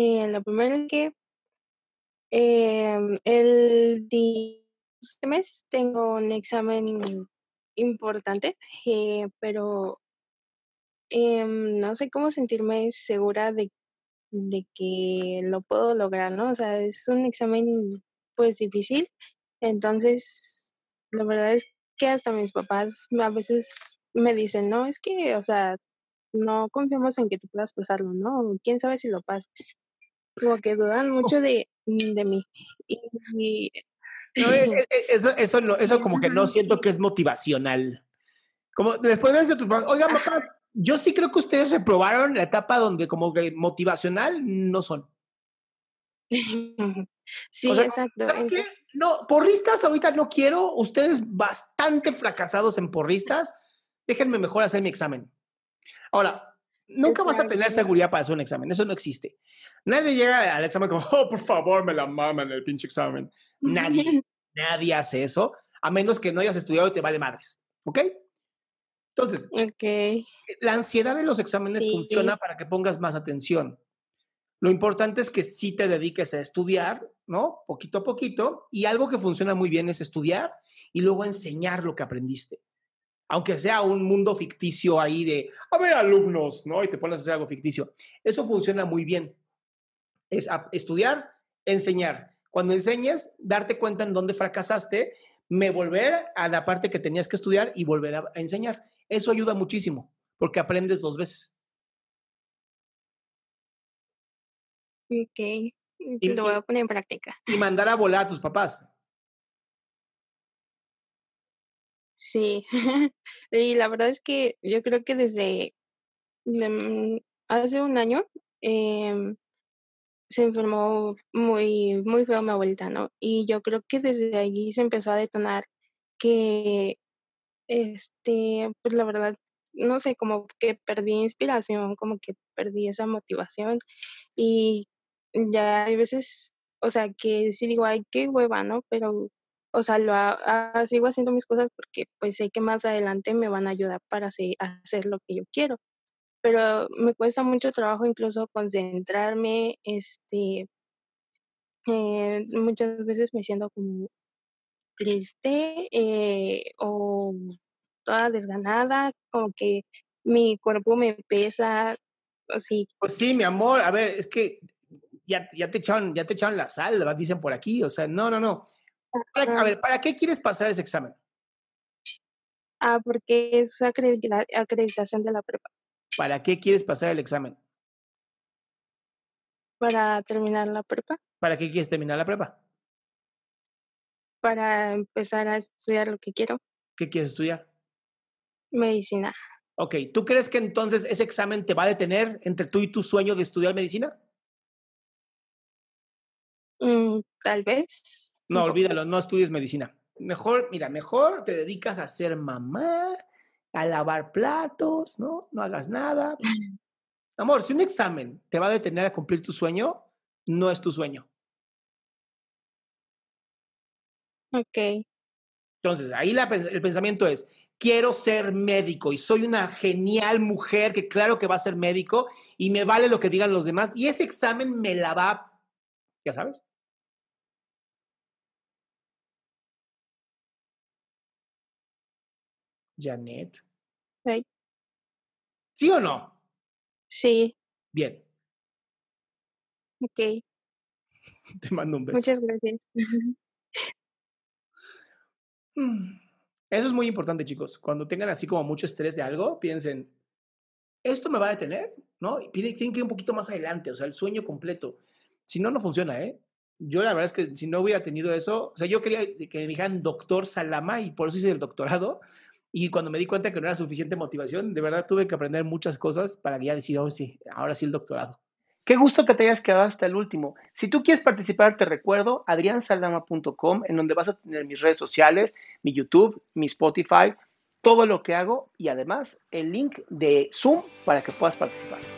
Eh, lo primero es que em, el este mes tengo un examen importante, eh, pero em, no sé cómo sentirme segura de, de que lo puedo lograr, ¿no? O sea, es un examen pues difícil, entonces la verdad es que hasta mis papás a veces me dicen, no, es que, o sea, no confiamos en que tú puedas pasarlo, ¿no? ¿Quién sabe si lo pases? Como que dudan mucho de, de mí. Y, y- No, e- e- e- eso, eso, no- eso como que no siento que es motivacional. Como después de tu oigan, papás, yo sí creo que ustedes reprobaron la etapa donde como que motivacional no son. sí, O sea, exacto. No, porristas ahorita no quiero. Ustedes bastante fracasados en porristas. Déjenme mejor hacer mi examen. Ahora, nunca vas a tener seguridad para hacer un examen. Eso no existe. Nadie llega al examen como, oh, por favor, me la maman el pinche examen. Nadie, nadie hace eso, a menos que no hayas estudiado y te vale madres. ¿Ok? Entonces, la ansiedad de los exámenes Sí. funciona para que pongas más atención. Lo importante es que sí te dediques a estudiar, ¿no? Poquito a poquito. Y algo que funciona muy bien es estudiar y luego enseñar lo que aprendiste. Aunque sea un mundo ficticio ahí de, a ver, alumnos, ¿no? Y te pones a hacer algo ficticio. Eso funciona muy bien. Es estudiar, enseñar. Cuando enseñes, darte cuenta en dónde fracasaste, me volver a la parte que tenías que estudiar y volver a, a enseñar. Eso ayuda muchísimo, porque aprendes dos veces. ok. Y- Lo voy a poner en práctica. Y mandar a volar a tus papás. Sí. Y la verdad es que yo creo que desde mm, hace un año em, se enfermó muy, muy feo mi abuelita, ¿no? Y yo creo que desde allí se empezó a detonar que, este, pues la verdad, no sé, como que perdí inspiración, como que perdí esa motivación y ya hay veces, o sea, que sí digo, ay, qué hueva, ¿no? Pero, o sea, lo ha- ha- sigo haciendo mis cosas porque pues sé que más adelante me van a ayudar para hacer, lo que yo quiero. Pero me cuesta mucho trabajo incluso concentrarme, este, eh, muchas veces me siento como triste eh, o toda desganada, como que mi cuerpo me pesa, así, Pues sí, mi amor, a ver, es que ya, ya te echaron, ya te echaron la sal, dicen por aquí, o sea, no, no, no. Para- a ver, ¿para qué quieres pasar ese examen? ah, porque es acredita- acreditación de la prepa. ¿Para qué quieres pasar el examen? para terminar la prepa, ¿Para qué quieres terminar la prepa? para empezar a estudiar lo que quiero, ¿Qué quieres estudiar? medicina. Ok, ¿tú crees que entonces ese examen te va a detener entre tú y tu sueño de estudiar medicina? Mm, tal vez. No, olvídalo, no estudies medicina. Mejor, mira, mejor te dedicas a ser mamá, a lavar platos, ¿no? No hagas nada. Amor, si un examen te va a detener a cumplir tu sueño, no es tu sueño. Ok, Entonces, ahí la el pensamiento es, quiero ser médico y soy una genial mujer que claro que va a ser médico y me vale lo que digan los demás y ese examen me la va, ya sabes. Janet. Sí. ¿Sí o no? sí, Bien, ok. te mando un beso. Muchas gracias. Mm. Eso es muy importante, chicos. Cuando tengan así como mucho estrés de algo, piensen, ¿esto me va a detener? ¿No? Y tienen que ir un poquito más adelante, o sea, el sueño completo. Si no, no funciona, ¿eh? Yo la verdad es que si no hubiera tenido eso, o sea, yo quería que me dijeran doctor Salama y por eso hice el doctorado. Y cuando me di cuenta que no era suficiente motivación, de verdad tuve que aprender muchas cosas para ya decir, oh, sí, ahora sí el doctorado. Qué gusto que te hayas quedado hasta el último. Si tú quieres participar, te recuerdo adriansaldama.com, en donde vas a tener mis redes sociales, mi YouTube, mi Spotify, todo lo que hago y además el link de Zoom para que puedas participar.